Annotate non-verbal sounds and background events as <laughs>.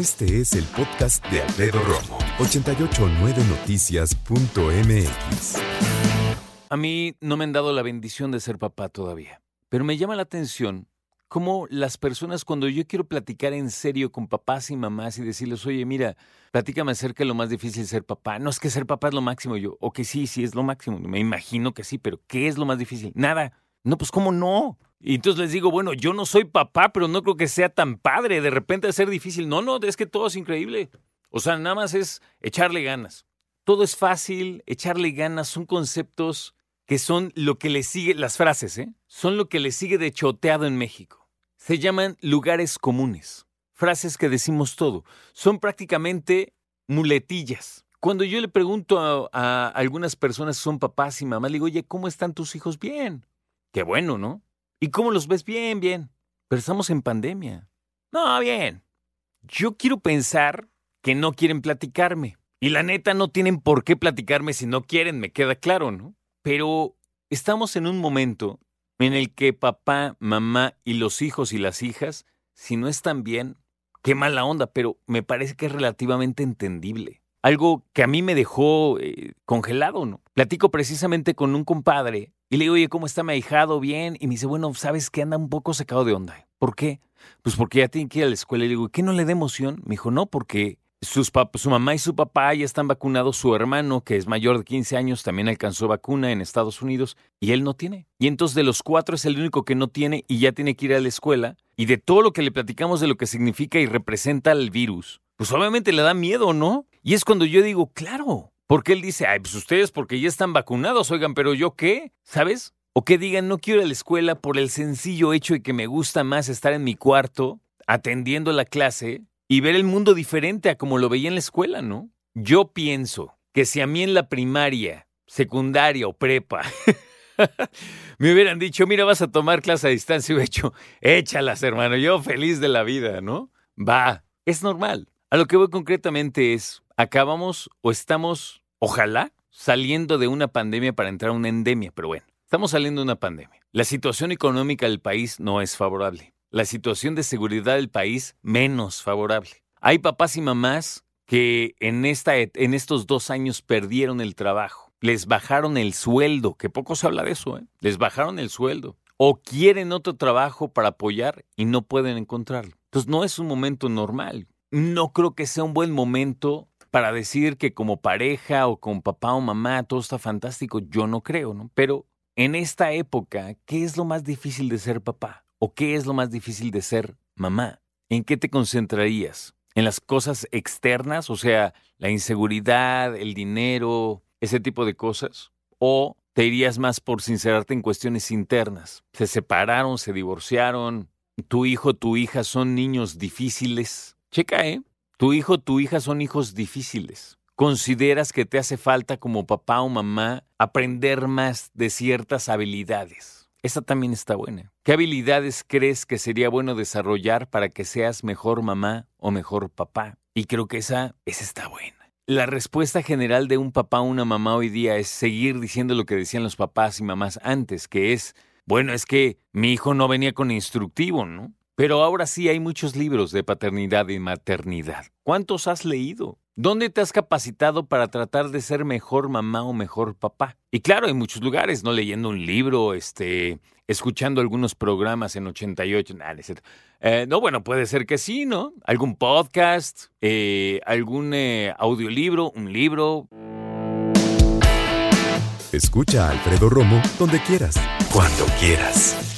Este es el podcast de Alfredo Romo, 889noticias.mx. A mí no me han dado la bendición de ser papá todavía, pero me llama la atención cómo las personas cuando yo quiero platicar en serio con papás y mamás y decirles, oye, mira, platícame acerca de lo más difícil ser papá. No es que ser papá es lo máximo, yo, o que sí, sí es lo máximo, me imagino que sí, pero ¿qué es lo más difícil? Nada. No, pues ¿cómo no? Y entonces les digo, bueno, yo no soy papá, pero no creo que sea tan padre. De repente a ser difícil. No, no, es que todo es increíble. O sea, nada más es echarle ganas. Todo es fácil, echarle ganas son conceptos que son lo que le sigue, las frases, ¿eh? Son lo que le sigue de choteado en México. Se llaman lugares comunes. Frases que decimos todo. Son prácticamente muletillas. Cuando yo le pregunto a, algunas personas son papás y mamás, le digo, oye, ¿cómo están tus hijos? Bien. Qué bueno, ¿no? ¿Y cómo los ves? Bien, bien. Pero estamos en pandemia. No, bien. Yo quiero pensar que no quieren platicarme. Y la neta no tienen por qué platicarme si no quieren, me queda claro, ¿no? Pero estamos en un momento en el que papá, mamá y los hijos y las hijas, si no están bien, qué mala onda, pero me parece que es relativamente entendible. Algo que a mí me dejó eh, congelado, ¿no? Platico precisamente con un compadre y le digo, oye, ¿cómo está mi ahijado? Bien. Y me dice, bueno, ¿sabes que anda un poco secado de onda? ¿Por qué? Pues porque ya tiene que ir a la escuela. Y le digo, ¿qué no le da emoción? Me dijo, no, porque sus su mamá y su papá ya están vacunados. Su hermano, que es mayor de 15 años, también alcanzó vacuna en Estados Unidos y él no tiene. Y entonces de los cuatro es el único que no tiene y ya tiene que ir a la escuela. Y de todo lo que le platicamos de lo que significa y representa el virus, pues obviamente le da miedo, ¿no? Y es cuando yo digo, claro, porque él dice, ay, pues ustedes porque ya están vacunados, oigan, pero yo qué, ¿sabes? O que digan, no quiero ir a la escuela por el sencillo hecho de que me gusta más estar en mi cuarto, atendiendo la clase y ver el mundo diferente a como lo veía en la escuela, ¿no? Yo pienso que si a mí en la primaria, secundaria o prepa <laughs> me hubieran dicho, mira, vas a tomar clase a distancia, he hecho, échalas, hermano, yo feliz de la vida, ¿no? Va, es normal. A lo que voy concretamente es, acabamos o estamos Ojalá saliendo de una pandemia para entrar a una endemia, pero bueno, estamos saliendo de una pandemia. La situación económica del país no es favorable. La situación de seguridad del país menos favorable. Hay papás y mamás que en, esta, en estos dos años perdieron el trabajo. Les bajaron el sueldo, que poco se habla de eso, ¿eh? Les bajaron el sueldo. O quieren otro trabajo para apoyar y no pueden encontrarlo. Entonces no es un momento normal. No creo que sea un buen momento para decir que como pareja o con papá o mamá todo está fantástico, yo no creo, ¿no? Pero en esta época, ¿qué es lo más difícil de ser papá? ¿O qué es lo más difícil de ser mamá? ¿En qué te concentrarías? ¿En las cosas externas? O sea, la inseguridad, el dinero, ese tipo de cosas. ¿O te irías más por sincerarte en cuestiones internas? ¿Se separaron, se divorciaron? ¿Tu hijo, tu hija son niños difíciles? Checa, ¿eh? Tu hijo, tu hija son hijos difíciles. ¿Consideras que te hace falta como papá o mamá aprender más de ciertas habilidades? Esa también está buena. ¿Qué habilidades crees que sería bueno desarrollar para que seas mejor mamá o mejor papá? Y creo que esa, esa está buena. La respuesta general de un papá o una mamá hoy día es seguir diciendo lo que decían los papás y mamás antes, que es, bueno, es que mi hijo no venía con instructivo, ¿no? Pero ahora sí hay muchos libros de paternidad y maternidad. ¿Cuántos has leído? ¿Dónde te has capacitado para tratar de ser mejor mamá o mejor papá? Y claro, en muchos lugares, no leyendo un libro, este, escuchando algunos programas en 88, nada, eh, no, bueno, puede ser que sí, ¿no? Algún podcast, eh, algún eh, audiolibro, un libro. Escucha a Alfredo Romo donde quieras. Cuando quieras.